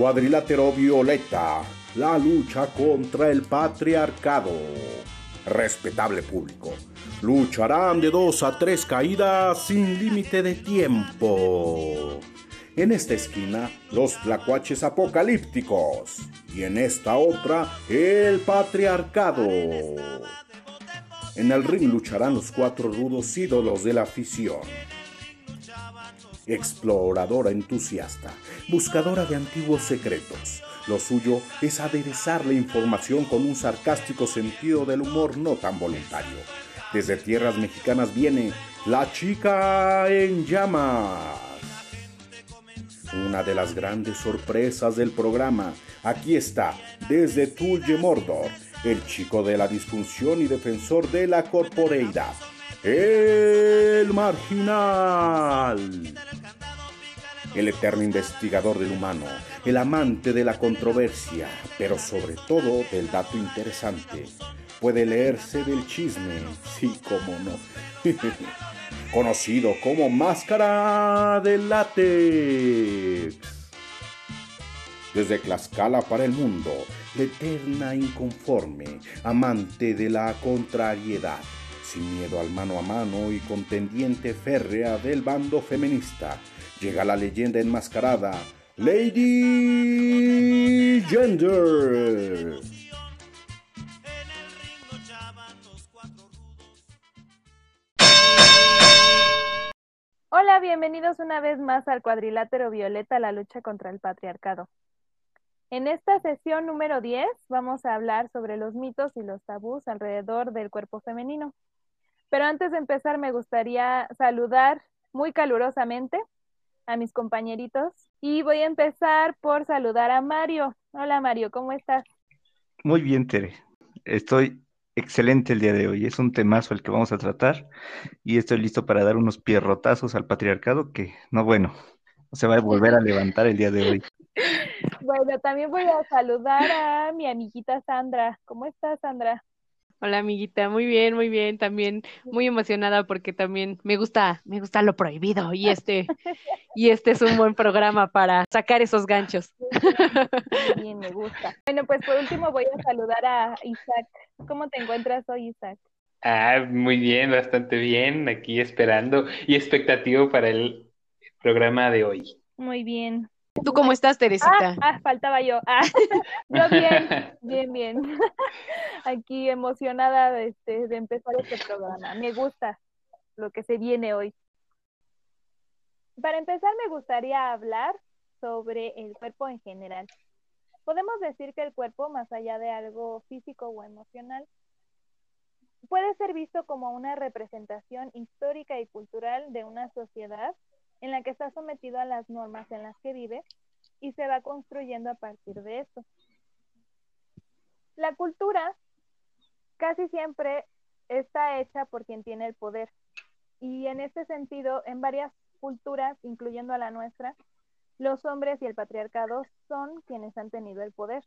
Cuadrilátero Violeta, la lucha contra el patriarcado. Respetable público, lucharán de dos a tres caídas sin límite de tiempo. En esta esquina, los tlacuaches apocalípticos. Y en esta otra, el patriarcado. En el ring lucharán los cuatro rudos ídolos de la afición. Exploradora entusiasta, buscadora de antiguos secretos. Lo suyo es aderezar la información con un sarcástico sentido del humor no tan voluntario. Desde tierras mexicanas viene La Chica en Llamas. Una de las grandes sorpresas del programa. Aquí está, desde Tulje Mordor, el chico de la disfunción y defensor de la corporeidad. El marginal. El eterno investigador del humano, el amante de la controversia, pero sobre todo del dato interesante. Puede leerse del chisme, sí, como no. Conocido como Máscara de Látex. Desde Tlaxcala para el mundo, la eterna inconforme, amante de la contrariedad, sin miedo al mano a mano y contendiente férrea del bando feminista, llega la leyenda enmascarada, Lady Gender. Hola, bienvenidos una vez más al cuadrilátero violeta, la lucha contra el patriarcado. En esta sesión número 10 vamos a hablar sobre los mitos y los tabús alrededor del cuerpo femenino. Pero antes de empezar me gustaría saludar muy calurosamente a mis compañeritos y voy a empezar por saludar a Mario. Hola Mario, ¿cómo estás? Muy bien, Tere. Estoy excelente el día de hoy. Es un temazo el que vamos a tratar y estoy listo para dar unos pierrotazos al patriarcado que, no, bueno, se va a volver a levantar el día de hoy. Bueno, también voy a saludar a mi amiguita Sandra. ¿Cómo estás, Sandra? Hola, amiguita. Muy bien, muy bien. También muy emocionada porque también me gusta, me gusta lo prohibido y este, y este es un buen programa para sacar esos ganchos. Bien, me gusta. Bueno, pues por último voy a saludar a Isaac. ¿Cómo te encuentras hoy, Isaac? Ah, muy bien, bastante bien. Aquí esperando y expectativo para el programa de hoy. Muy bien. ¿Tú cómo estás, Teresita? Ah, ah, faltaba yo. Ah, yo bien, bien, bien. Aquí emocionada de, este, de empezar este programa. Me gusta lo que se viene hoy. Para empezar, me gustaría hablar sobre el cuerpo en general. Podemos decir que el cuerpo, más allá de algo físico o emocional, puede ser visto como una representación histórica y cultural de una sociedad en la que está sometido a las normas en las que vive y se va construyendo a partir de esto. La cultura casi siempre está hecha por quien tiene el poder y en este sentido, en varias culturas, incluyendo a la nuestra, los hombres y el patriarcado son quienes han tenido el poder.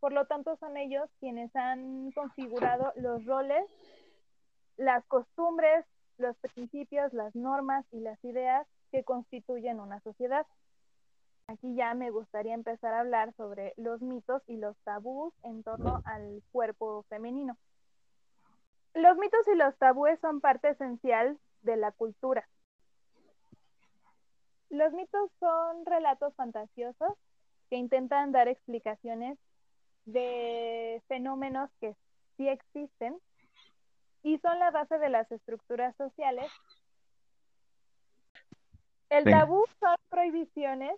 Por lo tanto, son ellos quienes han configurado los roles, las costumbres, los principios, las normas y las ideas que constituyen una sociedad. Aquí ya me gustaría empezar a hablar sobre los mitos y los tabús en torno al cuerpo femenino. Los mitos y los tabúes son parte esencial de la cultura. Los mitos son relatos fantasiosos que intentan dar explicaciones de fenómenos que sí existen y son la base de las estructuras sociales el tabú son prohibiciones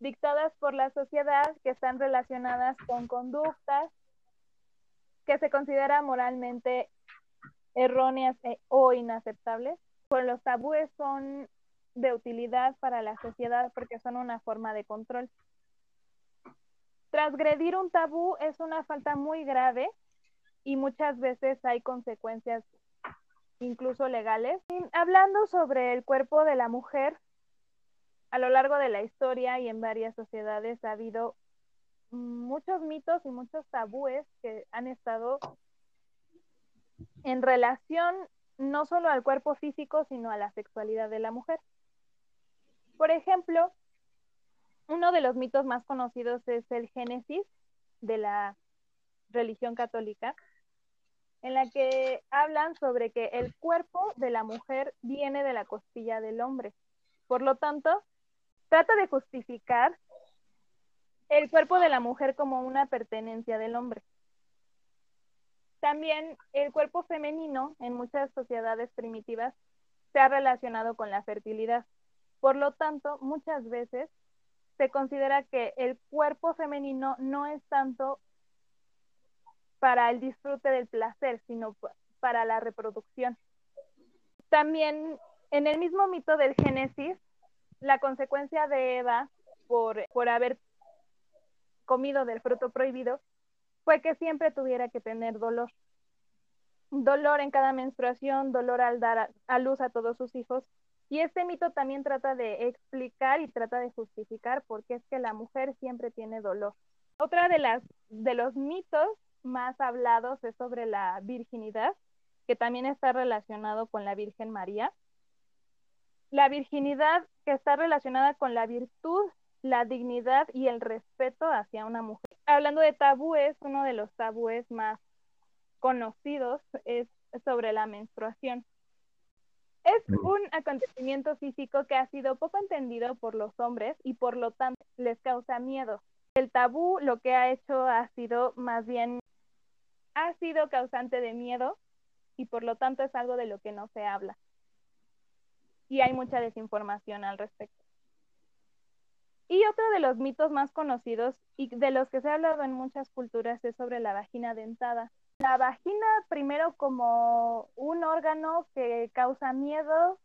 dictadas por la sociedad que están relacionadas con conductas que se consideran moralmente erróneas e, o inaceptables. Pues los tabúes son de utilidad para la sociedad porque son una forma de control. Transgredir un tabú es una falta muy grave y muchas veces hay consecuencias incluso legales. hablando sobre el cuerpo de la mujer, a lo largo de la historia y en varias sociedades ha habido muchos mitos y muchos tabúes que han estado en relación no solo al cuerpo físico, sino a la sexualidad de la mujer. Por ejemplo, uno de los mitos más conocidos es el Génesis de la religión católica, en la que hablan sobre que el cuerpo de la mujer viene de la costilla del hombre. Por lo tanto, trata de justificar el cuerpo de la mujer como una pertenencia del hombre. También el cuerpo femenino en muchas sociedades primitivas se ha relacionado con la fertilidad. Por lo tanto, muchas veces se considera que el cuerpo femenino no es tanto para el disfrute del placer, sino para la reproducción. También en el mismo mito del Génesis, la consecuencia de Eva por, por haber comido del fruto prohibido fue que siempre tuviera que tener dolor. Dolor en cada menstruación, dolor al dar a luz a todos sus hijos. Y este mito también trata de explicar y trata de justificar por qué es que la mujer siempre tiene dolor. Otra de las de los mitos más hablados es sobre la virginidad, que también está relacionado con la Virgen María. La virginidad que está relacionada con la virtud, la dignidad y el respeto hacia una mujer. Hablando de tabúes, uno de los tabúes más conocidos es sobre la menstruación. Es un acontecimiento físico que ha sido poco entendido por los hombres y por lo tanto les causa miedo. El tabú lo que ha hecho ha sido más bien, ha sido causante de miedo y por lo tanto es algo de lo que no se habla. Y hay mucha desinformación al respecto. Y otro de los mitos más conocidos y de los que se ha hablado en muchas culturas es sobre la vagina dentada. La vagina primero como un órgano que causa miedo,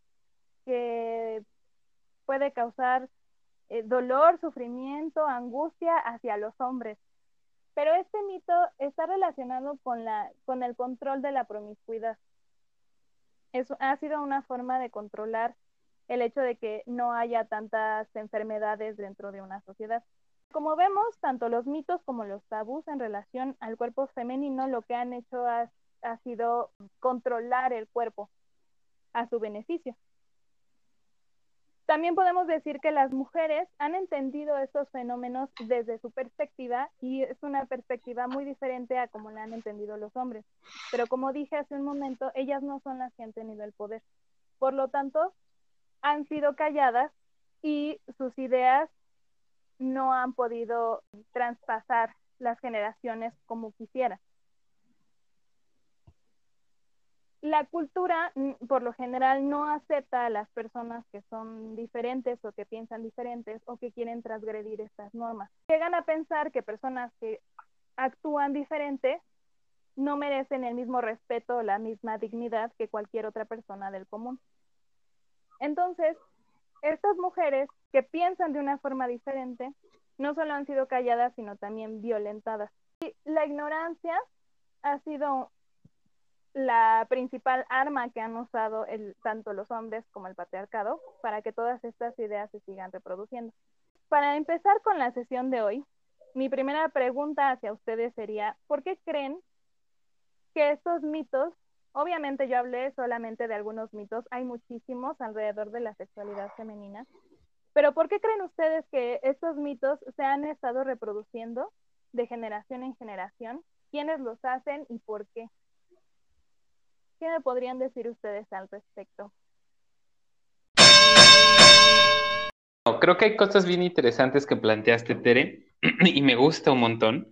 que puede causar eh, dolor, sufrimiento, angustia hacia los hombres. Pero este mito está relacionado con, la, con el control de la promiscuidad. Eso ha sido una forma de controlar el hecho de que no haya tantas enfermedades dentro de una sociedad. Como vemos, tanto los mitos como los tabús en relación al cuerpo femenino lo que han hecho ha, sido controlar el cuerpo a su beneficio. También podemos decir que las mujeres han entendido estos fenómenos desde su perspectiva y es una perspectiva muy diferente a como la han entendido los hombres. Pero como dije hace un momento, ellas no son las que han tenido el poder. Por lo tanto, han sido calladas y sus ideas no han podido traspasar las generaciones como quisiera. La cultura, por lo general, no acepta a las personas que son diferentes o que piensan diferentes o que quieren transgredir estas normas. Llegan a pensar que personas que actúan diferente no merecen el mismo respeto o la misma dignidad que cualquier otra persona del común. Entonces, estas mujeres que piensan de una forma diferente no solo han sido calladas, sino también violentadas. Y la ignorancia ha sido la principal arma que han usado tanto los hombres como el patriarcado para que todas estas ideas se sigan reproduciendo. Para empezar con la sesión de hoy, mi primera pregunta hacia ustedes sería, ¿por qué creen que estos mitos Obviamente yo hablé solamente de algunos mitos, hay muchísimos alrededor de la sexualidad femenina, pero ¿por qué creen ustedes que estos mitos se han estado reproduciendo de generación en generación? ¿Quiénes los hacen y por qué? ¿Qué me podrían decir ustedes al respecto? Creo que hay cosas bien interesantes que planteaste, Tere, y me gusta un montón.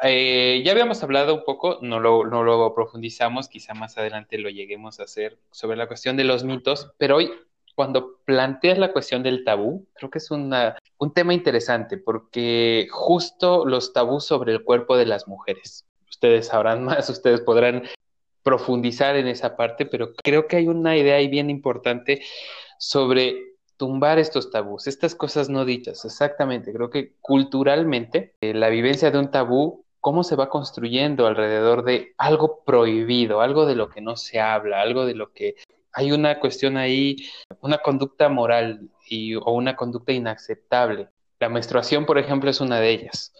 Eh, ya habíamos hablado un poco, no lo, no lo profundizamos, quizá más adelante lo lleguemos a hacer sobre la cuestión de los mitos, pero hoy cuando planteas la cuestión del tabú, creo que es una, un tema interesante porque justo los tabús sobre el cuerpo de las mujeres. Ustedes sabrán más, ustedes podrán profundizar en esa parte, pero creo que hay una idea ahí bien importante sobre tumbar estos tabús, estas cosas no dichas, exactamente. Creo que culturalmente eh, la vivencia de un tabú cómo se va construyendo alrededor de algo prohibido, algo de lo que no se habla, algo de lo que hay una cuestión ahí, una conducta moral y, o una conducta inaceptable. La menstruación, por ejemplo, es una de ellas.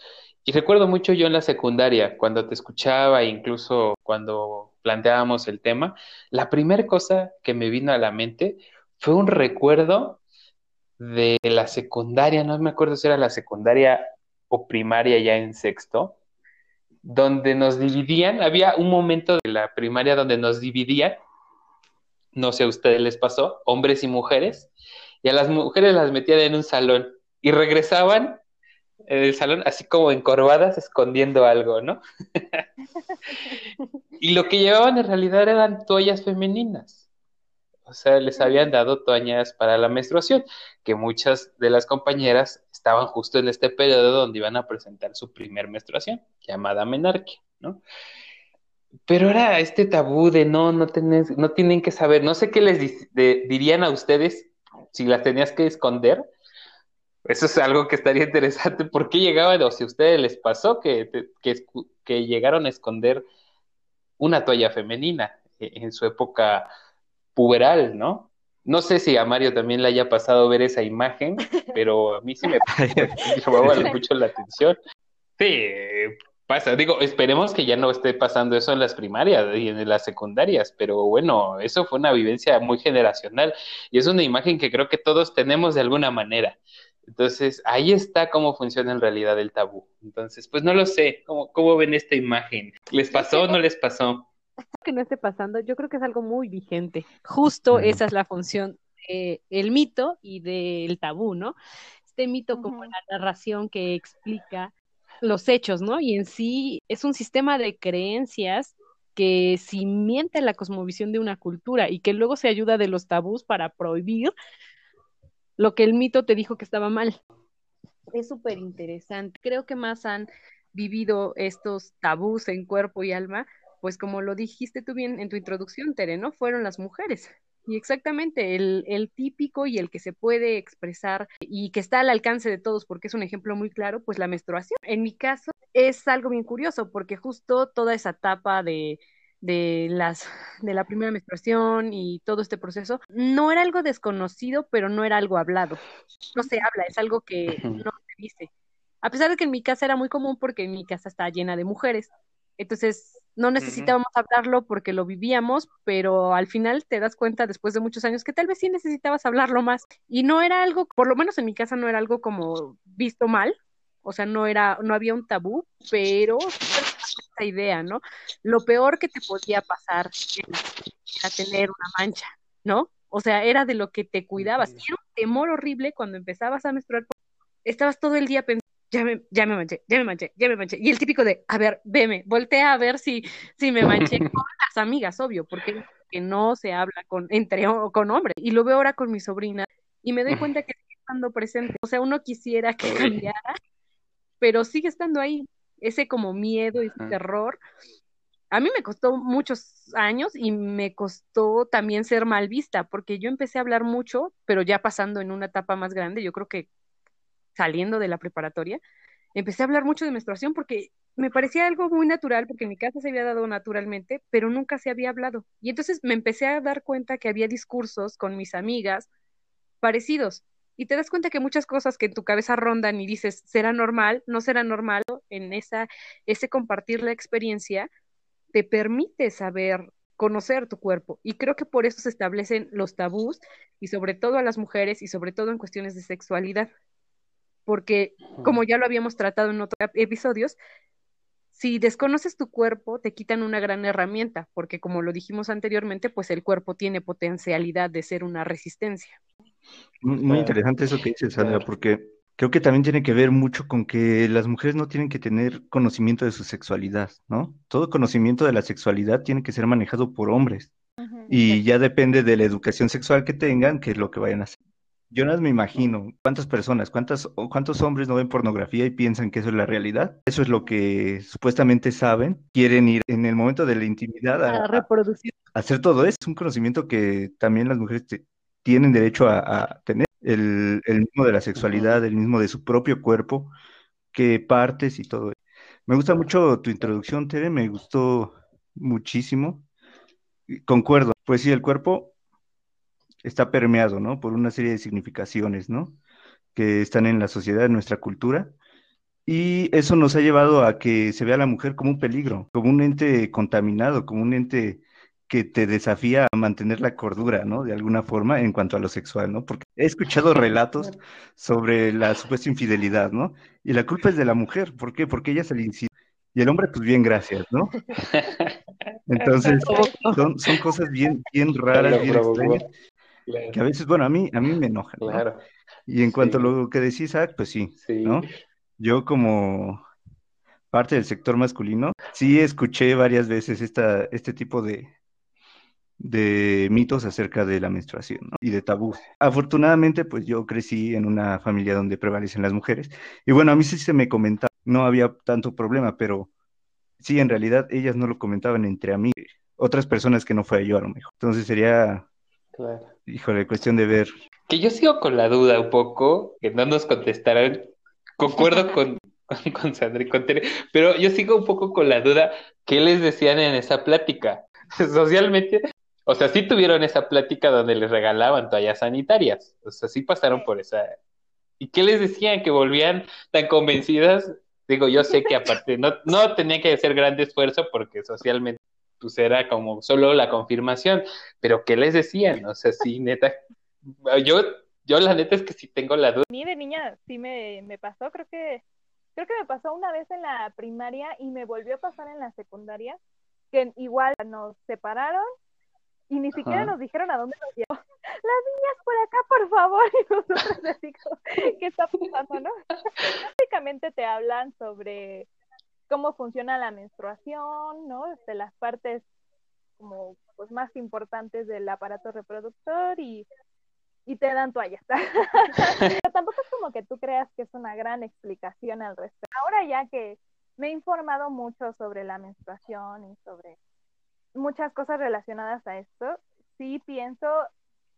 Y recuerdo mucho yo en la secundaria, cuando te escuchaba, incluso cuando planteábamos el tema, la primera cosa que me vino a la mente fue un recuerdo de la secundaria, no me acuerdo si era la secundaria o primaria ya en sexto, donde nos dividían, había un momento de la primaria donde nos dividían, no sé a ustedes les pasó, hombres y mujeres, y a las mujeres las metían en un salón y regresaban en el salón así como encorvadas escondiendo algo, ¿no? y lo que llevaban en realidad eran toallas femeninas. O sea, les habían dado toallas para la menstruación, que muchas de las compañeras estaban justo en este periodo donde iban a presentar su primer menstruación, llamada menarquia, ¿no? Pero era este tabú de no, no, tenés, no tienen que saber, no sé qué les dirían a ustedes si las tenías que esconder. Eso es algo que estaría interesante. ¿Por qué llegaban, o si a ustedes les pasó que, que, que llegaron a esconder una toalla femenina en su época puberal, ¿no? No sé si a Mario también le haya pasado ver esa imagen, pero a mí sí me llamaba mucho la atención. Sí, pasa. Digo, esperemos que ya no esté pasando eso en las primarias y en las secundarias, pero bueno, eso fue una vivencia muy generacional y es una imagen que creo que todos tenemos de alguna manera. Entonces, ahí está cómo funciona en realidad el tabú. Entonces, pues no lo sé, ¿cómo, cómo ven esta imagen? ¿Les pasó o no les pasó? que no esté pasando, yo creo que es algo muy vigente. Justo esa es la función del mito y del tabú, ¿no? Este mito como la narración que explica los hechos, ¿no? Y en sí es un sistema de creencias que miente la cosmovisión de una cultura y que luego se ayuda de los tabús para prohibir lo que el mito te dijo que estaba mal. Es súper interesante. Creo que más han vivido estos tabús en cuerpo y alma pues como lo dijiste tú bien en tu introducción, Tere, ¿no? Fueron las mujeres. Y exactamente, el, el, típico y el que se puede expresar y que está al alcance de todos, porque es un ejemplo muy claro, pues la menstruación. En mi caso es algo bien curioso, porque justo toda esa etapa de, de, las, de la primera menstruación y todo este proceso, no era algo desconocido, pero no era algo hablado. No se habla, es algo que no se dice. A pesar de que en mi casa era muy común porque mi casa está llena de mujeres. Entonces, no necesitábamos hablarlo porque lo vivíamos, pero al final te das cuenta después de muchos años que tal vez sí necesitabas hablarlo más. Y no era algo, por lo menos en mi casa no era algo como visto mal, o sea, no era, no había un tabú, pero idea, ¿no? Lo peor que te podía pasar era, tener una mancha, ¿no? O sea, era de lo que te cuidabas. Era un temor horrible cuando empezabas a menstruar. Estabas todo el día pensando ya me, ya me manché, ya me manché, ya me manché. Y el típico de, a ver, veme, voltea a ver si, si me manché con las amigas, obvio, porque que no se habla con, entre con hombres. Y lo veo ahora con mi sobrina y me doy cuenta que sigue estando presente. O sea, uno quisiera que cambiara, pero sigue estando ahí. Ese como miedo, ese terror. A mí me costó muchos años y me costó también ser mal vista, porque yo empecé a hablar mucho, pero ya pasando en una etapa más grande, yo creo que saliendo de la preparatoria, empecé a hablar mucho de menstruación porque me parecía algo muy natural, porque en mi casa se había dado naturalmente, pero nunca se había hablado. Y entonces me empecé a dar cuenta que había discursos con mis amigas parecidos. Y te das cuenta que muchas cosas que en tu cabeza rondan y dices, será normal, no será normal, en esa, ese compartir la experiencia, te permite saber conocer tu cuerpo. Y creo que por eso se establecen los tabús, y sobre todo a las mujeres, y sobre todo en cuestiones de sexualidad porque como ya lo habíamos tratado en otros episodios, si desconoces tu cuerpo, te quitan una gran herramienta, porque como lo dijimos anteriormente, pues el cuerpo tiene potencialidad de ser una resistencia. Muy interesante eso que dices, Sandra, porque creo que también tiene que ver mucho con que las mujeres no tienen que tener conocimiento de su sexualidad, ¿no? Todo conocimiento de la sexualidad tiene que ser manejado por hombres. Y ya depende de la educación sexual que tengan, que es lo que vayan a hacer. Yo no me imagino cuántas personas, cuántas, cuántos hombres no ven pornografía y piensan que eso es la realidad. Eso es lo que supuestamente saben. Quieren ir en el momento de la intimidad a, reproducir. hacer todo eso. Es un conocimiento que también las mujeres tienen derecho a, tener. El, el, mismo de la sexualidad, el mismo de su propio cuerpo, qué partes y todo. Me gusta mucho tu introducción, Tere, me gustó muchísimo. Concuerdo, pues sí, el cuerpo está permeado, ¿no? Por una serie de significaciones, ¿no? Que están en la sociedad, en nuestra cultura. Y eso nos ha llevado a que se vea a la mujer como un peligro, como un ente contaminado, como un ente que te desafía a mantener la cordura, ¿no? De alguna forma en cuanto a lo sexual, ¿no? Porque he escuchado relatos sobre la supuesta infidelidad, ¿no? Y la culpa es de la mujer, ¿por qué? Porque ella se le incita. Y el hombre, pues bien, gracias, ¿no? Entonces, son, son cosas bien, bien raras, bien extrañas, que a veces, bueno, a mí, a mí me enojan, ¿no? Claro. Y en cuanto a lo que decís, Isaac, pues sí, Sí. ¿no? Yo como parte del sector masculino, sí escuché varias veces esta, este tipo de, de mitos acerca de la menstruación, ¿no? Y de tabús. Afortunadamente, pues yo crecí en una familia donde prevalecen las mujeres. Y bueno, a mí sí se me comentaba, no había tanto problema, pero sí, en realidad ellas no lo comentaban entre a mí, otras personas que no fue yo a lo mejor. Entonces sería, Claro. híjole, cuestión de ver. Que yo sigo con la duda un poco, que no nos contestaron. Concuerdo con, con, con Sandra y con Tere, pero yo sigo un poco con la duda, ¿qué les decían en esa plática? Socialmente, o sea, sí tuvieron esa plática donde les regalaban toallas sanitarias, o sea, sí pasaron por esa. ¿Y qué les decían? Que volvían tan convencidas. Digo, yo sé que aparte no, no tenía que hacer gran esfuerzo porque socialmente pues era como solo la confirmación, pero ¿qué les decían? O sea, sí, neta, yo, yo la neta es que sí tengo la duda. A mí de niña sí me, me pasó, creo que, creo que me pasó una vez en la primaria y me volvió a pasar en la secundaria, que igual nos separaron y ni siquiera Ajá. nos dijeron a dónde nos llevó. Las niñas por acá, por favor. Y nosotros así como, ¿qué está pasando, no? Básicamente te hablan sobre cómo funciona la menstruación, ¿no? De las partes como pues más importantes del aparato reproductor y, y te dan toallas. Pero tampoco es como que tú creas que es una gran explicación al respecto. Ahora ya que me he informado mucho sobre la menstruación y sobre muchas cosas relacionadas a esto, sí pienso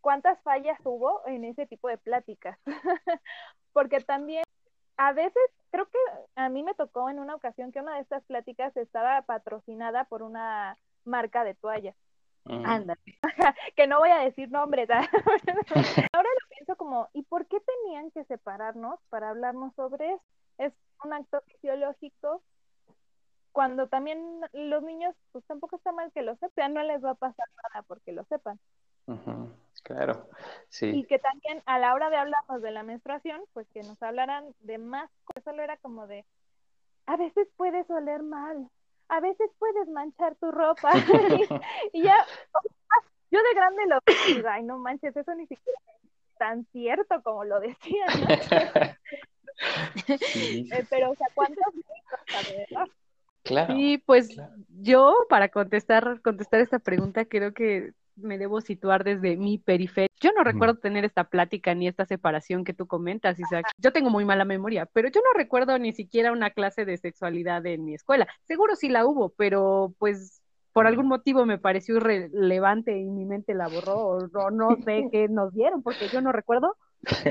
cuántas fallas hubo en ese tipo de pláticas. Porque también a veces creo que a mí me tocó en una ocasión que una de estas pláticas estaba patrocinada por una marca de toallas Mm. Ándale. que no voy a decir nombres. ¿ah? Ahora lo pienso como, ¿y por qué tenían que separarnos para hablarnos sobre eso? Es un acto fisiológico. Cuando también los niños, pues tampoco está mal que lo sepan, no les va a pasar nada porque lo sepan. Claro, sí. Y que también a la hora de hablarnos de la menstruación, pues que nos hablaran de más cosas, solo era como de, a veces puedes oler mal, a veces puedes manchar tu ropa. y, y ya, yo de grande lo digo, ay, no manches, eso ni siquiera es tan cierto como lo decían, ¿no? Sí, Eh, pero, o sea, ¿cuántos alrededor? Claro. Sí, pues claro. yo para contestar, contestar esta pregunta creo que me debo situar desde mi periferia. Yo no recuerdo tener esta plática ni esta separación que tú comentas, Isaac. Yo tengo muy mala memoria, pero yo no recuerdo ni siquiera una clase de sexualidad en mi escuela. Seguro sí la hubo, pero pues por algún motivo me pareció irrelevante y mi mente la borró o no, no sé qué nos dieron porque yo no recuerdo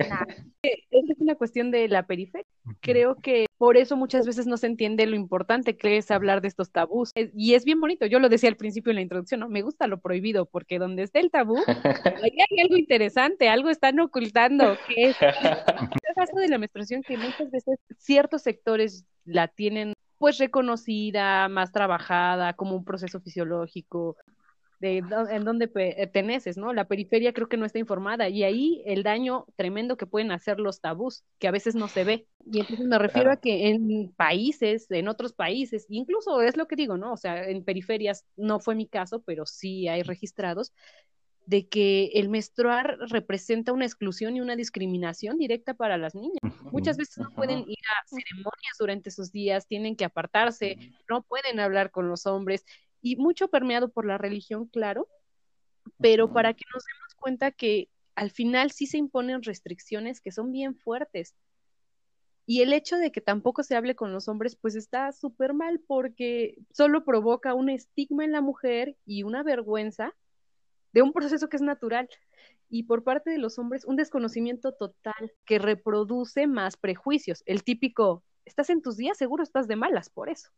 nada. Esa es una cuestión de la periferia. Creo que por eso muchas veces no se entiende lo importante que es hablar de estos tabús. Es- Y es bien bonito, yo lo decía al principio en la introducción, ¿no? Me gusta lo prohibido, porque donde esté el tabú, ahí hay algo interesante, algo están ocultando, que es el caso de la menstruación que muchas veces ciertos sectores la tienen pues reconocida, más trabajada, como un proceso fisiológico, de en donde perteneces, ¿no? La periferia creo que no está informada y ahí el daño tremendo que pueden hacer los tabús, que a veces no se ve. Y entonces me refiero a que en países, en otros países, incluso es lo que digo, ¿no? O sea, en periferias no fue mi caso, pero sí hay registrados de que el menstruar representa una exclusión y una discriminación directa para las niñas. Muchas veces no pueden ir a ceremonias durante sus días, tienen que apartarse, no pueden hablar con los hombres y mucho permeado por la religión, claro, pero para que nos demos cuenta que al final sí se imponen restricciones que son bien fuertes. Y el hecho de que tampoco se hable con los hombres, pues está súper mal porque solo provoca un estigma en la mujer y una vergüenza de un proceso que es natural. Y por parte de los hombres, un desconocimiento total que reproduce más prejuicios. El típico, estás en tus días, seguro estás de malas por eso.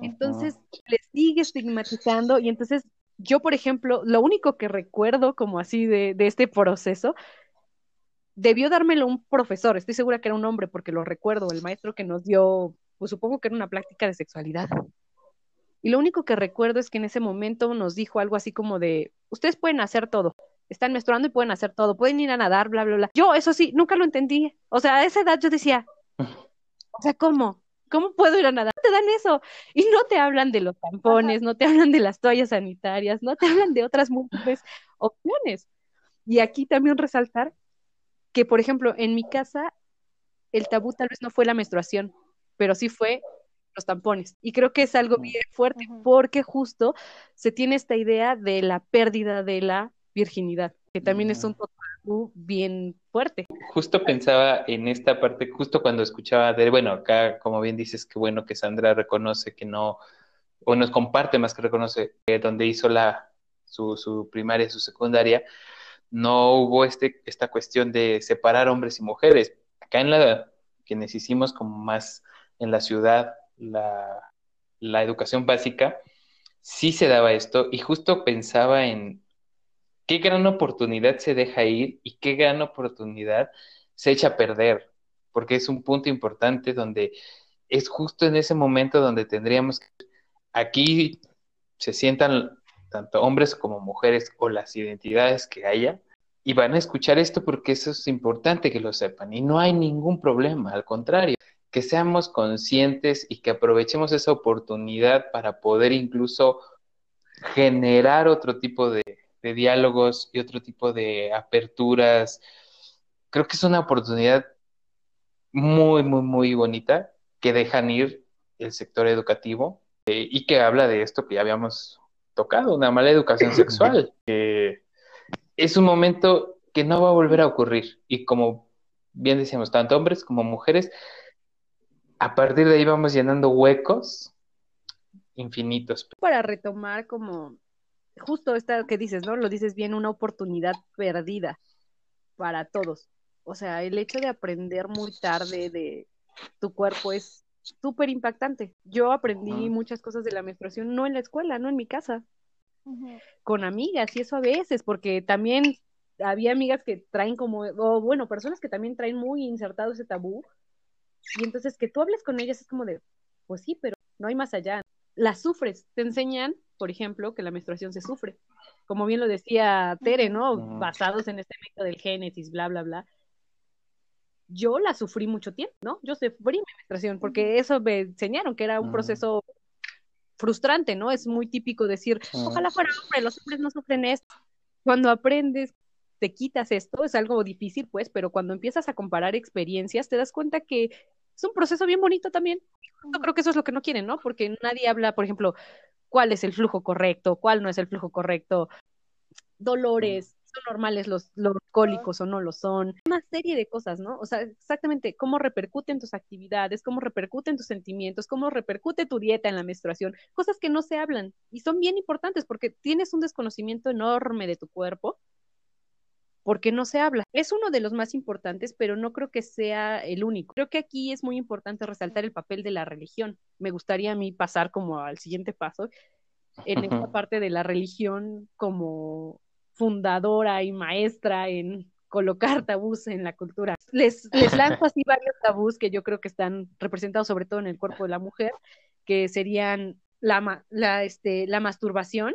Entonces, le sigue estigmatizando y entonces yo, por ejemplo, lo único que recuerdo como así de, de este proceso, debió dármelo un profesor, estoy segura que era un hombre porque lo recuerdo, el maestro que nos dio, pues supongo que era una práctica de sexualidad. Y lo único que recuerdo es que en ese momento nos dijo algo así como de, ustedes pueden hacer todo, están menstruando y pueden hacer todo, pueden ir a nadar, bla, bla, bla. Yo, eso sí, nunca lo entendí. O sea, a esa edad yo decía, o sea, ¿cómo? ¿Cómo puedo ir a nadar? Te dan eso. Y no te hablan de los tampones, no te hablan de las toallas sanitarias, no te hablan de otras múltiples opciones. Y aquí también resaltar que, por ejemplo, en mi casa, el tabú tal vez no fue la menstruación, pero sí fue los tampones. Y creo que es algo bien fuerte porque justo se tiene esta idea de la pérdida de la virginidad, que también es un bien fuerte. Justo pensaba en esta parte, justo cuando escuchaba de, bueno, acá como bien dices, que bueno que Sandra reconoce que no, o nos comparte más que reconoce, que donde hizo la, su, su primaria, su secundaria, no hubo este, esta cuestión de separar hombres y mujeres. Acá en la, quienes hicimos como más en la ciudad, la, la educación básica, sí se daba esto y justo pensaba en qué gran oportunidad se deja ir y qué gran oportunidad se echa a perder, porque es un punto importante donde es justo en ese momento donde tendríamos que, aquí se sientan tanto hombres como mujeres o las identidades que haya, y van a escuchar esto porque eso es importante que lo sepan y no hay ningún problema, al contrario, que seamos conscientes y que aprovechemos esa oportunidad para poder incluso generar otro tipo de, de diálogos y otro tipo de aperturas. Creo que es una oportunidad muy, muy, muy bonita que dejan ir el sector educativo eh, y que habla de esto que ya habíamos tocado, una mala educación sexual, es un momento que no va a volver a ocurrir y como bien decíamos, tanto hombres como mujeres, a partir de ahí vamos llenando huecos infinitos. Para retomar como justo esta que dices, ¿no? Lo dices bien, una oportunidad perdida para todos. O sea, el hecho de aprender muy tarde de tu cuerpo es súper impactante. Yo aprendí muchas cosas de la menstruación no en la escuela, no en mi casa, con amigas y eso a veces, porque también había amigas que traen como, o bueno, personas que también traen muy insertado ese tabú. Y entonces que tú hables con ellas es como de, pues sí, pero no hay más allá. Las sufres, te enseñan por ejemplo, que la menstruación se sufre. Como bien lo decía Tere, ¿no? Basados en este método del Génesis, bla, bla, bla. Yo la sufrí mucho tiempo, ¿no? Yo sufrí mi menstruación porque eso me enseñaron que era un proceso frustrante, ¿no? Es muy típico decir, ojalá fuera hombre, los hombres no sufren esto. Cuando aprendes, te quitas esto, es algo difícil, pues, pero cuando empiezas a comparar experiencias, te das cuenta que es un proceso bien bonito también. Yo creo que eso es lo que no quieren, ¿no? Porque nadie habla, por ejemplo, cuál es el flujo correcto, cuál no es el flujo correcto, dolores, son normales los, los cólicos o no lo son, una serie de cosas, ¿no? O sea, exactamente cómo repercuten tus actividades, cómo repercuten tus sentimientos, cómo repercute tu dieta en la menstruación, cosas que no se hablan y son bien importantes porque tienes un desconocimiento enorme de tu cuerpo porque no se habla. Es uno de los más importantes, pero no creo que sea el único. Creo que aquí es muy importante resaltar el papel de la religión. Me gustaría a mí pasar como al siguiente paso en esta parte de la religión como fundadora y maestra en colocar tabús en la cultura. Les, les lanzo así varios tabús que yo creo que están representados sobre todo en el cuerpo de la mujer, que serían la, la, este, la masturbación,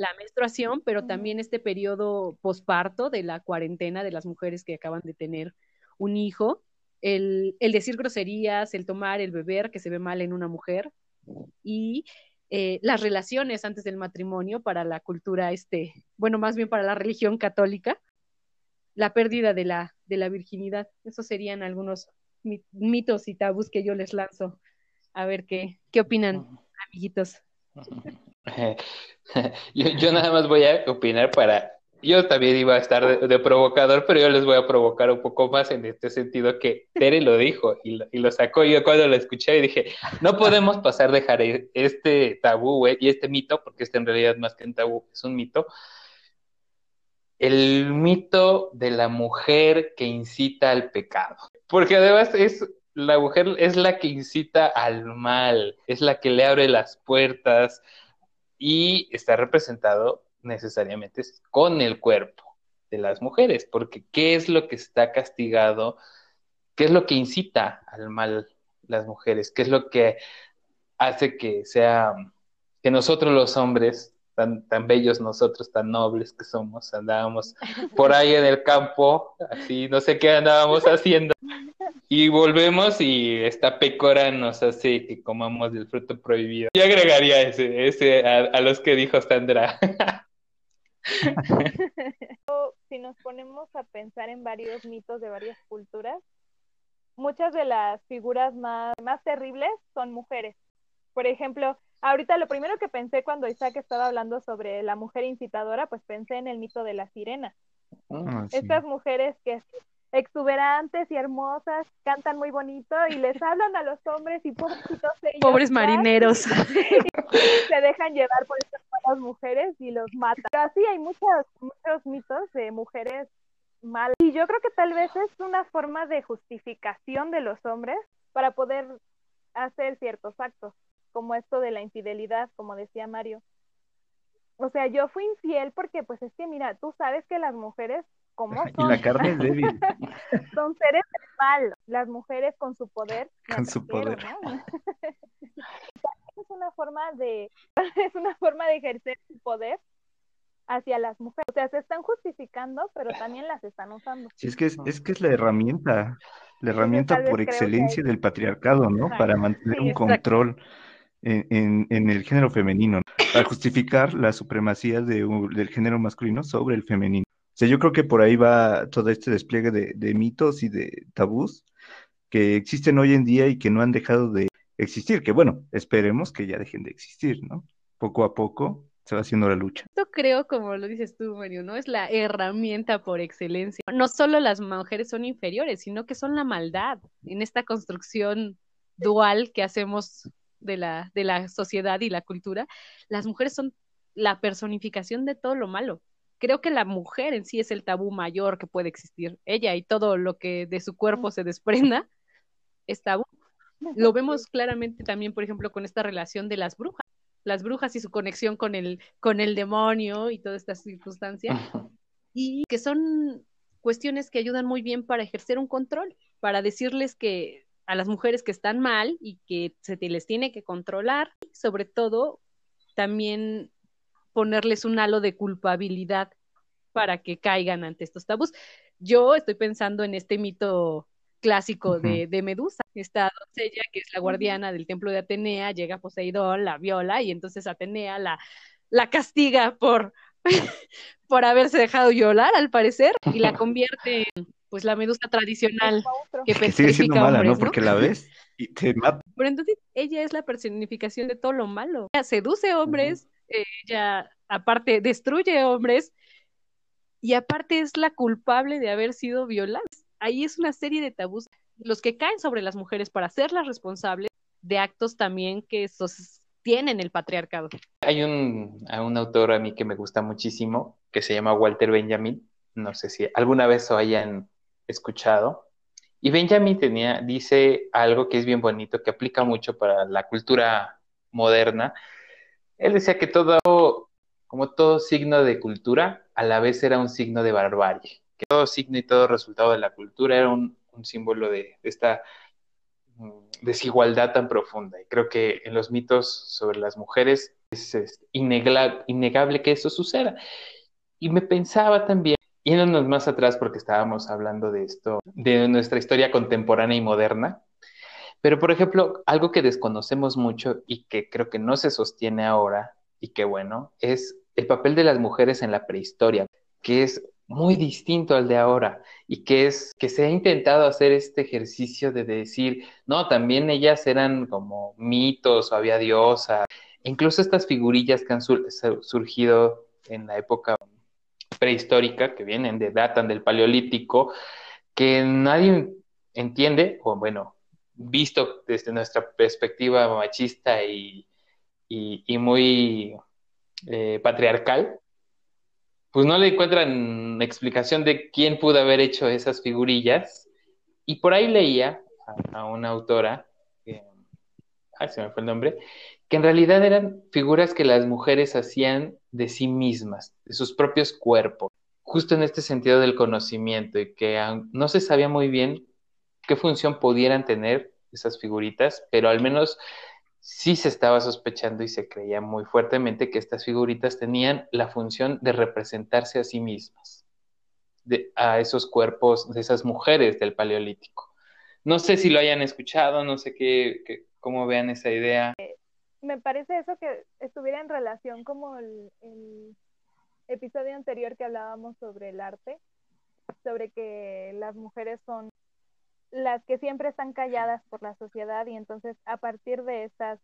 la menstruación, pero también este periodo posparto de la cuarentena de las mujeres que acaban de tener un hijo, el, decir groserías, el tomar, el beber, que se ve mal en una mujer, y eh, las relaciones antes del matrimonio para la cultura, este, bueno, más bien para la religión católica, la pérdida de la, de la virginidad. Esos serían algunos mitos y tabús que yo les lanzo. A ver qué, qué opinan, amiguitos. yo, nada más voy a opinar para... Yo también iba a estar de, provocador, pero yo les voy a provocar un poco más en este sentido que Tere lo dijo y lo, sacó. Yo cuando lo escuché y dije, no podemos pasar dejar este tabú y este mito, porque este en realidad más que un tabú es un mito, el mito de la mujer que incita al pecado. Porque además es la mujer es la que incita al mal, es la que le abre las puertas y está representado necesariamente con el cuerpo de las mujeres, porque ¿qué es lo que está castigado? ¿Qué es lo que incita al mal las mujeres? ¿Qué es lo que hace que sea, que nosotros los hombres, tan, tan bellos nosotros, tan nobles que somos, andábamos por ahí en el campo, así, no sé qué andábamos haciendo, y volvemos y esta pecora nos hace que comamos el fruto prohibido. Yo agregaría ese, ese a, a los que dijo Sandra. si nos ponemos a pensar en varios mitos de varias culturas, muchas de las figuras más, más terribles son mujeres. Por ejemplo, ahorita lo primero que pensé cuando Isaac estaba hablando sobre la mujer incitadora, pues pensé en el mito de la sirena. Ah, sí. Estas mujeres que exuberantes y hermosas, cantan muy bonito y les hablan a los hombres y pobrecitos ellos, Pobres marineros. y se dejan llevar por estas malas mujeres y los matan. Pero así hay muchos, muchos mitos de mujeres malas. Y yo creo que tal vez es una forma de justificación de los hombres para poder hacer ciertos actos, como esto de la infidelidad, como decía Mario. O sea, yo fui infiel porque pues es que mira, tú sabes que las mujeres como Y son, la carne es débil. son seres mal, las mujeres con su poder. Con su poder. ¿no? es una forma de es una forma de ejercer su poder hacia las mujeres. O sea, se están justificando, pero también las están usando. Sí, es que es, es que es la herramienta, la herramienta por excelencia hay- del patriarcado, ¿no? Para mantener Sí, un exacto. control en, en- en el género femenino, ¿no? para justificar la supremacía de un- del género masculino sobre el femenino. Yo creo que por ahí va todo este despliegue de, de mitos y de tabús que existen hoy en día y que no han dejado de existir, que bueno, esperemos que ya dejen de existir, ¿no? Poco a poco se va haciendo la lucha. Esto creo, como lo dices tú, Mario, ¿no? Es la herramienta por excelencia. No solo las mujeres son inferiores, sino que son la maldad en esta construcción dual que hacemos de la, de la sociedad y la cultura. Las mujeres son la personificación de todo lo malo. Creo que la mujer en sí es el tabú mayor que puede existir. Ella y todo lo que de su cuerpo se desprenda es tabú. Lo vemos claramente también, por ejemplo, con esta relación de las brujas. Las brujas y su conexión con el, con el demonio y toda esta circunstancia. Y que son cuestiones que ayudan muy bien para ejercer un control, para decirles que a las mujeres que están mal y que se les tiene que controlar, sobre todo también ponerles un halo de culpabilidad para que caigan ante estos tabús. Yo estoy pensando en este mito clásico de, de Medusa, esta doncella que es la guardiana del templo de Atenea, llega Poseidón, la viola y entonces Atenea la, la castiga por, por haberse dejado violar al parecer y la convierte en pues la medusa tradicional que Que sigue siendo mala, hombres, ¿no? Porque la ves y te mata. pero entonces ella es la personificación de todo lo malo. Ella seduce hombres, eh, ella aparte destruye hombres y aparte es la culpable de haber sido violada. Ahí es una serie de tabús, los que caen sobre las mujeres para hacerlas responsables de actos también que sostienen el patriarcado. Hay un, un autor a mí que me gusta muchísimo, que se llama Walter Benjamin. No sé si alguna vez lo hayan escuchado. Y Benjamin tenía, dice algo que es bien bonito, que aplica mucho para la cultura moderna. Él decía que todo, como todo signo de cultura, a la vez era un signo de barbarie. Que todo signo y todo resultado de la cultura era un, símbolo de, esta mm, desigualdad tan profunda. Y creo que en los mitos sobre las mujeres es, es innegable que eso suceda. Y me pensaba también, yéndonos más atrás porque estábamos hablando de esto, de nuestra historia contemporánea y moderna, pero por ejemplo, algo que desconocemos mucho y que creo que no se sostiene ahora, y que bueno, es el papel de las mujeres en la prehistoria, que es muy distinto al de ahora y que es que se ha intentado hacer este ejercicio de decir, no, también ellas eran como mitos o había diosas, incluso estas figurillas que han sur surgido en la época prehistórica, que vienen de, datan del paleolítico, que nadie entiende, o bueno, visto desde nuestra perspectiva machista y, y, muy eh, patriarcal, pues no le encuentran explicación de quién pudo haber hecho esas figurillas. Y por ahí leía a, una autora, que, se me fue el nombre, que en realidad eran figuras que las mujeres hacían de sí mismas, de sus propios cuerpos, justo en este sentido del conocimiento y que no se sabía muy bien qué función pudieran tener esas figuritas, pero al menos sí se estaba sospechando y se creía muy fuertemente que estas figuritas tenían la función de representarse a sí mismas, de, a esos cuerpos de esas mujeres del Paleolítico. No sé si lo hayan escuchado, no sé qué, cómo vean esa idea. Me parece eso que estuviera en relación como el, el episodio anterior que hablábamos sobre el arte, sobre que las mujeres son las que siempre están calladas por la sociedad y entonces a partir de estas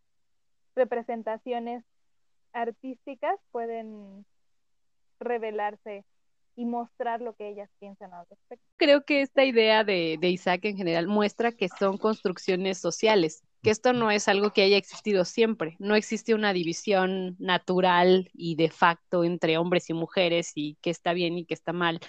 representaciones artísticas pueden revelarse y mostrar lo que ellas piensan al respecto. Creo que esta idea de, de, Isaac en general muestra que son construcciones sociales, que esto no es algo que haya existido siempre, no existe una división natural y de facto entre hombres y mujeres y que está bien y que está mal,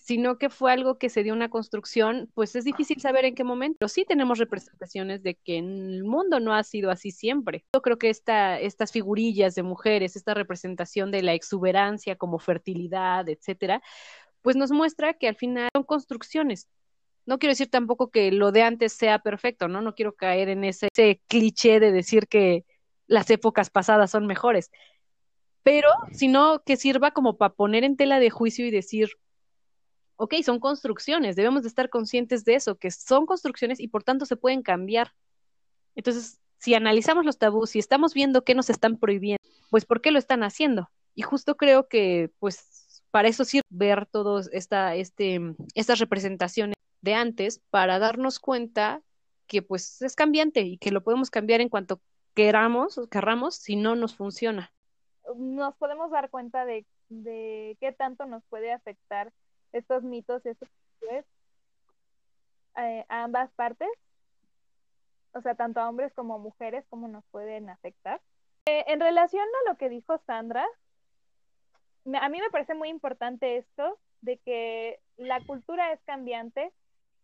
sino que fue algo que se dio una construcción, pues es difícil saber en qué momento. Pero sí tenemos representaciones de que el mundo no ha sido así siempre. Yo creo que esta, estas figurillas de mujeres, esta representación de la exuberancia como fertilidad, etcétera, pues nos muestra que al final son construcciones. No quiero decir tampoco que lo de antes sea perfecto, ¿no? No quiero caer en ese, ese cliché de decir que las épocas pasadas son mejores, pero sino que sirva como para poner en tela de juicio y decir, ok, son construcciones, debemos de estar conscientes de eso, que son construcciones y por tanto se pueden cambiar. Entonces, si analizamos los tabús, si estamos viendo qué nos están prohibiendo, pues ¿por qué lo están haciendo? Y justo creo que, pues, para eso sirve ver todas esta, este, estas representaciones de antes para darnos cuenta que, pues, es cambiante y que lo podemos cambiar en cuanto queramos querramos si no nos funciona. Nos podemos dar cuenta de, de qué tanto nos puede afectar estos mitos, estos eh, a ambas partes, o sea, tanto a hombres como a mujeres, cómo nos pueden afectar. Eh, en relación a lo que dijo Sandra, a mí me parece muy importante esto de que la cultura es cambiante,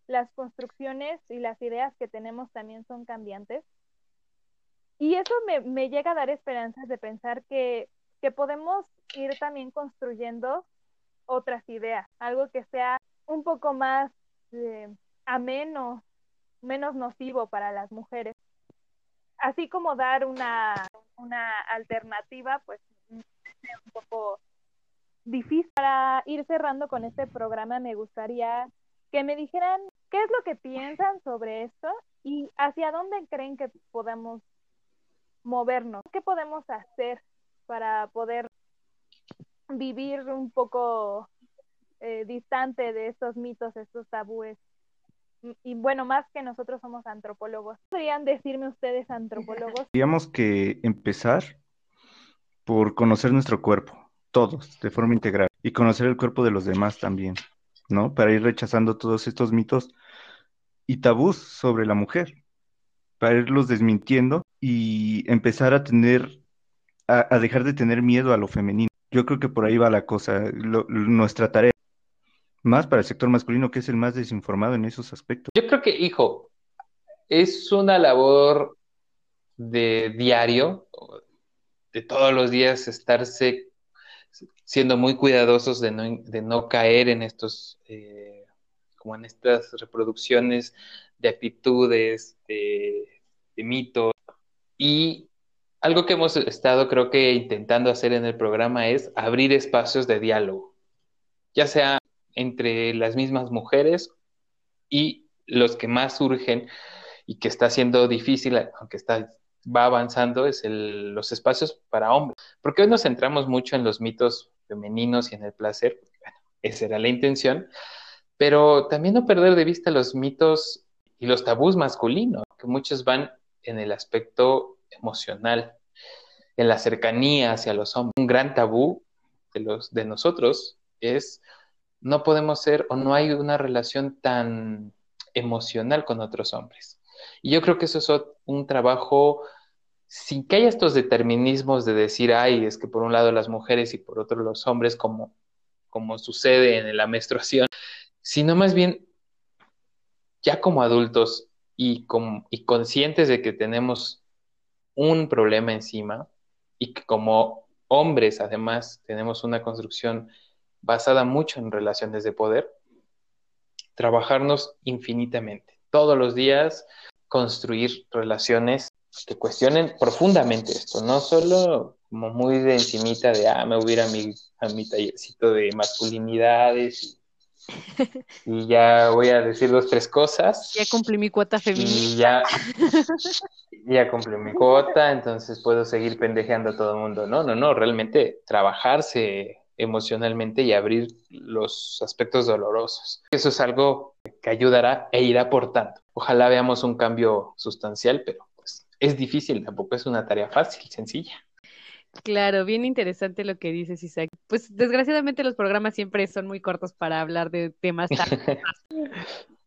las construcciones y las ideas que tenemos también son cambiantes. Y eso me, me llega a dar esperanzas de pensar que, que podemos ir también construyendo otras ideas, algo que sea un poco más eh, ameno, menos nocivo para las mujeres. Así como dar una, una alternativa, pues un poco difícil. Para ir cerrando con este programa, me gustaría que me dijeran qué es lo que piensan sobre esto y hacia dónde creen que podemos movernos, qué podemos hacer para poder vivir un poco eh, distante de estos mitos, estos tabúes. Y bueno, más que nosotros somos antropólogos. ¿Podrían decirme ustedes antropólogos? Digamos que empezar por conocer nuestro cuerpo, todos, de forma integral, y conocer el cuerpo de los demás también, ¿no? Para ir rechazando todos estos mitos y tabús sobre la mujer, para irlos desmintiendo y empezar a tener, a dejar de tener miedo a lo femenino. Yo creo que por ahí va la cosa, nuestra tarea. Más para el sector masculino, que es el más desinformado en esos aspectos. Yo creo que, hijo, es una labor de diario, de todos los días estarse siendo muy cuidadosos de no, de no caer en estos, eh, como en estas reproducciones de actitudes, de, de mitos. Y algo que hemos estado, creo que, intentando hacer en el programa es abrir espacios de diálogo, ya sea entre las mismas mujeres y los que más surgen y que está siendo difícil, aunque está, va avanzando, es el, los espacios para hombres. Porque hoy nos centramos mucho en los mitos femeninos y en el placer, bueno, esa era la intención, pero también no perder de vista los mitos y los tabús masculinos, que muchos van en el aspecto emocional, en la cercanía hacia los hombres. Un gran tabú de, los, de nosotros es no podemos ser o no hay una relación tan emocional con otros hombres. Y yo creo que eso es un trabajo sin que haya estos determinismos de decir, ay, es que por un lado las mujeres y por otro los hombres, como, como sucede en la menstruación, sino más bien ya como adultos y, y conscientes de que tenemos un problema encima y que como hombres además tenemos una construcción basada mucho en relaciones de poder, trabajarnos infinitamente, todos los días construir relaciones que cuestionen profundamente esto, no solo como muy de encimita de, ah, me voy a a mi, a mi tallercito de masculinidades y, ya voy a decir dos, tres cosas. Ya cumplí mi cuota femenina. Y ya, ya cumplí mi cuota, entonces puedo seguir pendejeando a todo el mundo. No, no, no, realmente trabajarse emocionalmente y abrir los aspectos dolorosos. Eso es algo que ayudará e irá aportando. Ojalá veamos un cambio sustancial, pero pues es difícil, tampoco es una tarea fácil, sencilla. Claro, bien interesante lo que dices, Isaac. Pues desgraciadamente los programas siempre son muy cortos para hablar de temas tan...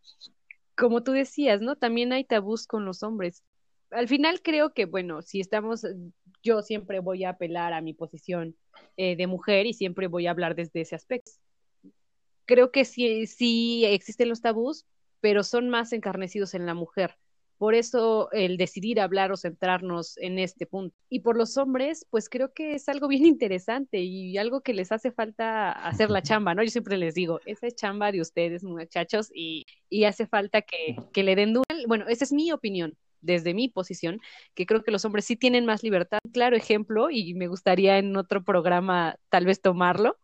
Como tú decías, ¿no? También hay tabús con los hombres. Al final creo que, bueno, si estamos, yo siempre voy a apelar a mi posición eh, de mujer y siempre voy a hablar desde ese aspecto. Creo que sí, sí existen los tabús, pero son más encarnecidos en la mujer. Por eso el decidir hablar o centrarnos en este punto. Y por los hombres, pues creo que es algo bien interesante y algo que les hace falta hacer la chamba, ¿no? Yo siempre les digo, esa es chamba de ustedes, muchachos, y, y hace falta que, que le den duro. Bueno, esa es mi opinión desde mi posición, que creo que los hombres sí tienen más libertad. Claro ejemplo, y me gustaría en otro programa tal vez tomarlo,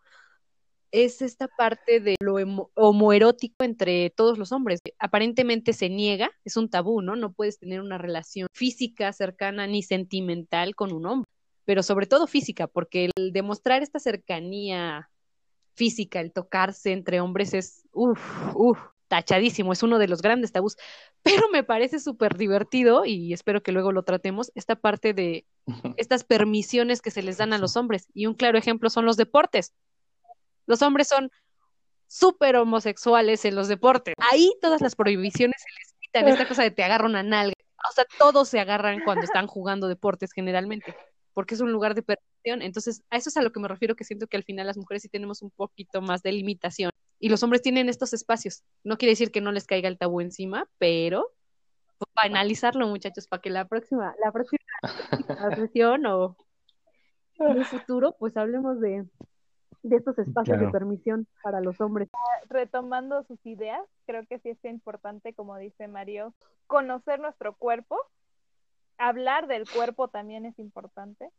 es esta parte de lo homoerótico entre todos los hombres. Aparentemente se niega, es un tabú, ¿no? No puedes tener una relación física cercana ni sentimental con un hombre, pero sobre todo física, porque el demostrar esta cercanía física, el tocarse entre hombres es, uff, uff, tachadísimo, es uno de los grandes tabús, pero me parece súper divertido y espero que luego lo tratemos, esta parte de estas permisiones que se les dan a los hombres. Y un claro ejemplo son los deportes. Los hombres son súper homosexuales en los deportes. Ahí todas las prohibiciones se les quitan, esta cosa de te agarra una nalga. O sea, todos se agarran cuando están jugando deportes generalmente, porque es un lugar de permisión. Entonces, a eso es a lo que me refiero, que siento que al final las mujeres sí tenemos un poquito más de limitación. Y los hombres tienen estos espacios. No quiere decir que no les caiga el tabú encima, pero pues, para analizarlo, muchachos, para que la próxima, la próxima sesión o en el futuro, pues hablemos de, de estos espacios de permisión para los hombres. Retomando sus ideas, creo que sí es importante, como dice Mario, conocer nuestro cuerpo, hablar del cuerpo también es importante,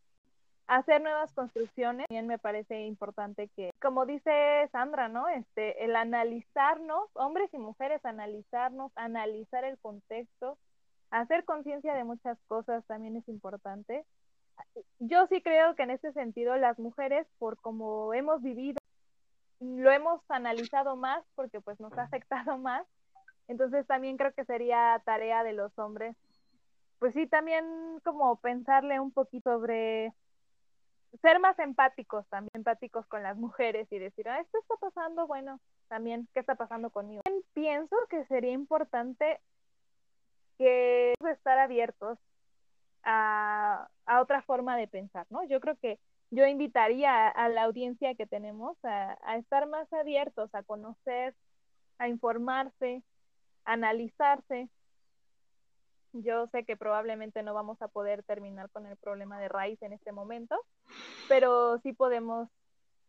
hacer nuevas construcciones también me parece importante que, como dice Sandra, ¿no? Este, el analizarnos, hombres y mujeres, analizarnos, analizar el contexto, hacer conciencia de muchas cosas también es importante yo sí creo que en ese sentido las mujeres, por como hemos vivido, lo hemos analizado más porque pues nos ha afectado más. Entonces también creo que sería tarea de los hombres, pues sí, también como pensarle un poquito sobre ser más empáticos también, empáticos con las mujeres y decir, ah, esto está pasando, bueno, también, ¿qué está pasando conmigo? Pienso que sería importante que estar abiertos a, otra forma de pensar, ¿no? Yo creo que yo invitaría a, la audiencia que tenemos a, estar más abiertos, a conocer, a informarse, a analizarse. Yo sé que probablemente no vamos a poder terminar con el problema de raíz en este momento, pero sí podemos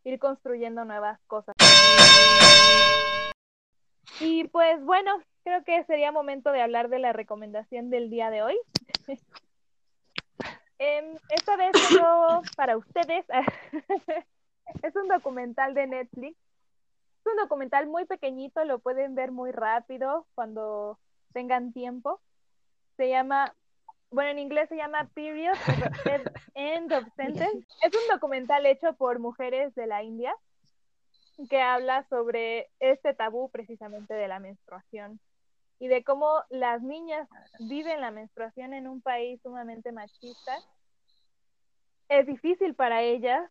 ir construyendo nuevas cosas. Y pues bueno, creo que sería momento de hablar de la recomendación del día de hoy. Em, esta vez tengo para ustedes, es un documental de Netflix. Es un documental muy pequeñito, lo pueden ver muy rápido cuando tengan tiempo. Se llama, bueno, en inglés se llama Period, End of Sentence. Es un documental hecho por mujeres de la India que habla sobre este tabú precisamente de la menstruación y de cómo las niñas viven la menstruación en un país sumamente machista. Es difícil para ellas,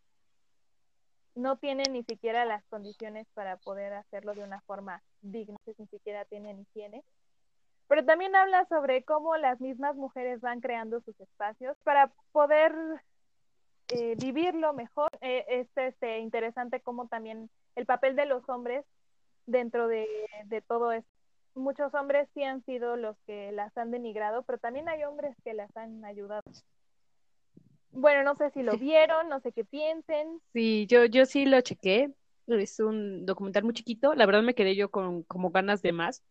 no tienen ni siquiera las condiciones para poder hacerlo de una forma digna, ni siquiera tienen higiene. Pero también habla sobre cómo las mismas mujeres van creando sus espacios para poder eh, vivirlo mejor. Eh, es este, interesante cómo también el papel de los hombres dentro de, de todo esto muchos hombres sí han sido los que las han denigrado, pero también hay hombres que las han ayudado. Bueno, no sé si lo vieron, no sé qué piensen. Sí, yo, yo sí lo chequé. Es un documental muy chiquito. La verdad me quedé yo con como ganas de más.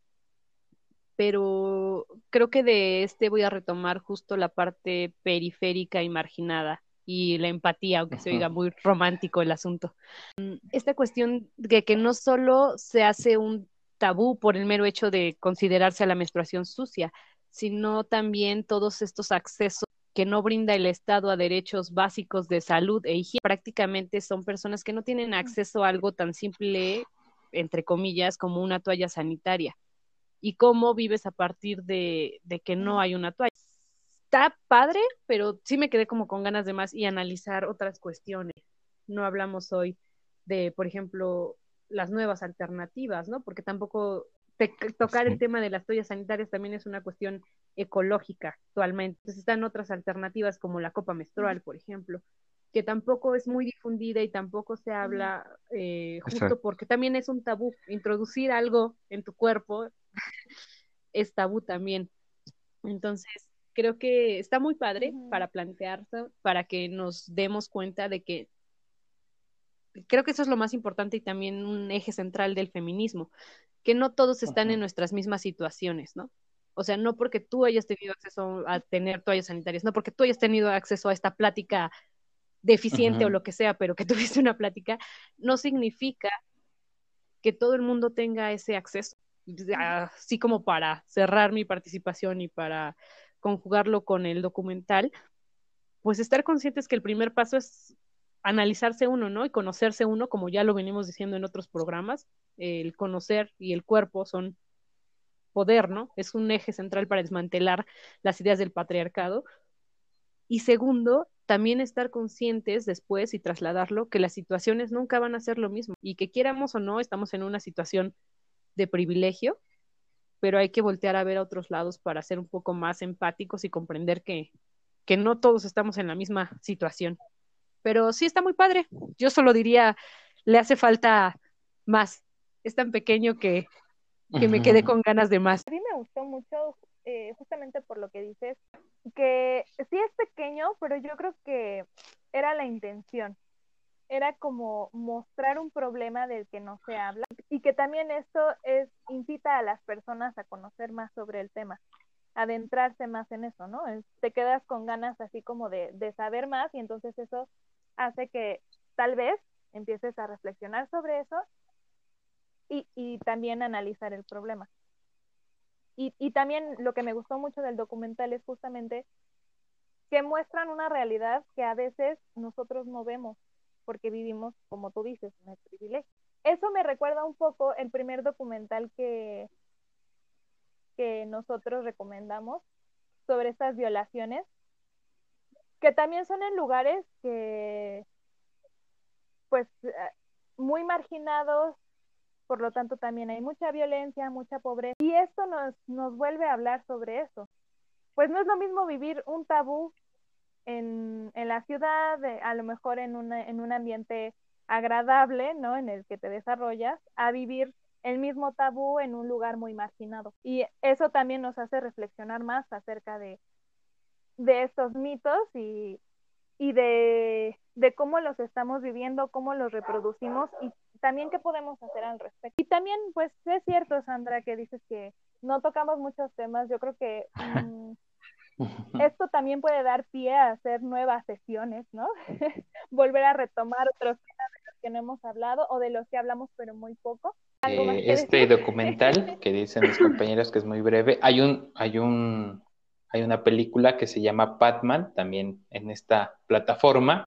pero creo que de este voy a retomar justo la parte periférica y marginada y la empatía, aunque se oiga muy romántico el asunto. Mm, esta cuestión de que no solo se hace un tabú por el mero hecho de considerarse a la menstruación sucia, sino también todos estos accesos que no brinda el Estado a derechos básicos de salud e higiene. Prácticamente son personas que no tienen acceso a algo tan simple, entre comillas, como una toalla sanitaria. ¿Y cómo vives a partir de, de que no hay una toalla? Está padre, pero sí me quedé como con ganas de más y analizar otras cuestiones. No hablamos hoy de, por ejemplo, las nuevas alternativas, ¿no? Porque tampoco tocar el tema de las toallas sanitarias también es una cuestión ecológica actualmente. Entonces están otras alternativas como la copa menstrual, por ejemplo, que tampoco es muy difundida y tampoco se habla eh, justo porque también es un tabú. Introducir algo en tu cuerpo es tabú también. Entonces, creo que está muy padre para plantearse, para que nos demos cuenta de que creo que eso es lo más importante y también un eje central del feminismo, que no todos están en nuestras mismas situaciones, ¿no? O sea, no porque tú hayas tenido acceso a tener toallas sanitarias, no porque tú hayas tenido acceso a esta plática deficiente o lo que sea, pero que tuviste una plática, no significa que todo el mundo tenga ese acceso. Así como para cerrar mi participación y para conjugarlo con el documental, pues estar conscientes que el primer paso es analizarse uno, ¿no? Y conocerse uno, como ya lo venimos diciendo en otros programas, el conocer y el cuerpo son poder, ¿no? Es un eje central para desmantelar las ideas del patriarcado. Y segundo, también estar conscientes después y trasladarlo que las situaciones nunca van a ser lo mismo y que quieramos o no, estamos en una situación de privilegio, pero hay que voltear a ver a otros lados para ser un poco más empáticos y comprender que, que no todos estamos en la misma situación. Pero sí está muy padre. Yo solo diría, le hace falta más. Es tan pequeño que, que me quedé con ganas de más. A mí me gustó mucho, eh, justamente por lo que dices, que sí es pequeño, pero yo creo que era la intención. Era como mostrar un problema del que no se habla y que también esto es incita a las personas a conocer más sobre el tema adentrarse más en eso, ¿no? Te quedas con ganas así como de, de saber más y entonces eso hace que tal vez empieces a reflexionar sobre eso y, y también analizar el problema. Y, y también lo que me gustó mucho del documental es justamente que muestran una realidad que a veces nosotros no vemos porque vivimos, como tú dices, en el privilegio. Eso me recuerda un poco el primer documental que, que nosotros recomendamos sobre estas violaciones, que también son en lugares que, pues, eh, muy marginados, por lo tanto también hay mucha violencia, mucha pobreza, y esto nos, nos vuelve a hablar sobre eso. Pues no es lo mismo vivir un tabú en, en la ciudad, a lo mejor en, una, en un ambiente agradable, ¿no? En el que te desarrollas, a vivir el mismo tabú en un lugar muy marginado. Y eso también nos hace reflexionar más acerca de, de estos mitos y, y de, de, cómo los estamos viviendo, cómo los reproducimos y también qué podemos hacer al respecto. Y también, pues es cierto, Sandra, que dices que no tocamos muchos temas. Yo creo que mm, esto también puede dar pie a hacer nuevas sesiones, ¿no? Volver a retomar otros temas de los que no hemos hablado o de los que hablamos pero muy poco eh, este documental que dicen mis compañeros que es muy breve, hay un, hay un, hay una película que se llama Batman, también en esta plataforma,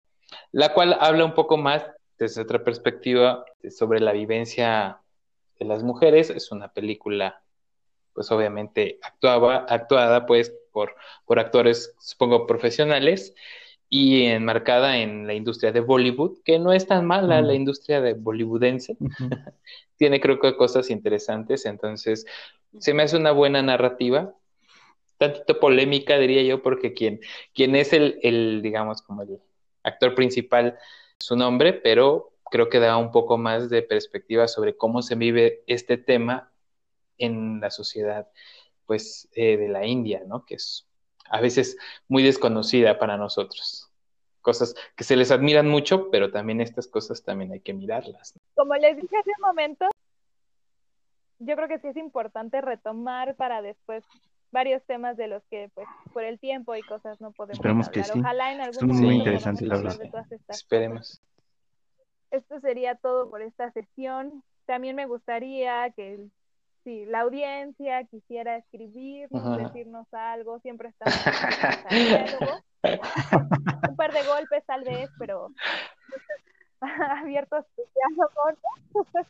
la cual habla un poco más desde otra perspectiva sobre la vivencia de las mujeres. Es una película, pues obviamente actuaba, actuada pues por, por actores, supongo, profesionales y enmarcada en la industria de Bollywood, que no es tan mala la industria de bollywoodense. Tiene creo que cosas interesantes, entonces se me hace una buena narrativa, tantito polémica diría yo, porque quien, quien es el, el, digamos, como el actor principal, su nombre, pero creo que da un poco más de perspectiva sobre cómo se vive este tema en la sociedad, pues, eh, de la India, ¿no? Que es a veces muy desconocida para nosotros. Cosas que se les admiran mucho, pero también estas cosas también hay que mirarlas. Como les dije hace un momento, yo creo que sí es importante retomar para después varios temas de los que pues por el tiempo y cosas no podemos Esperemos hablar. que sí. Ojalá en algún Estuvo muy interesante, la hablar verdad. Esperemos. esto sería todo por esta sesión. También me gustaría que si la audiencia quisiera escribirnos, Ajá. decirnos algo, siempre estamos. Un par de golpes tal vez, pero abiertos. ¿no?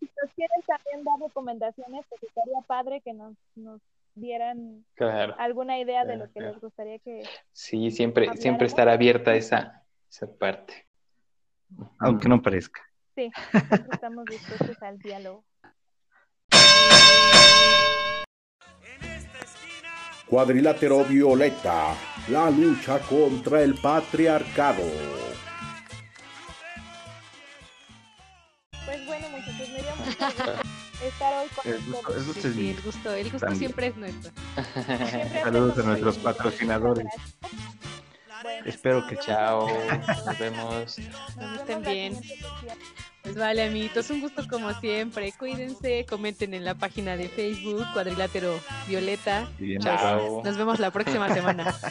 si nos quieren también dar recomendaciones, pues estaría padre que nos, nos dieran Claro. alguna idea de lo que claro. les gustaría que... Sí, siempre, siempre estar abierta esa, esa parte. Aunque no parezca. Sí, siempre estamos dispuestos al diálogo. Cuadrilátero Violeta, la lucha contra el patriarcado. Estar hoy con El gusto, el gusto Sí, es sí, el gusto, el gusto También. siempre es nuestro. Siempre Saludos a nuestros patrocinadores. Bueno, Espero que nos Chao, nos vemos. la estén bien. Pues vale, amiguitos, un gusto como siempre. Cuídense, comenten en la página de Facebook, Cuadrilátero Violeta. Y bien, Chao. Nos vemos la próxima semana.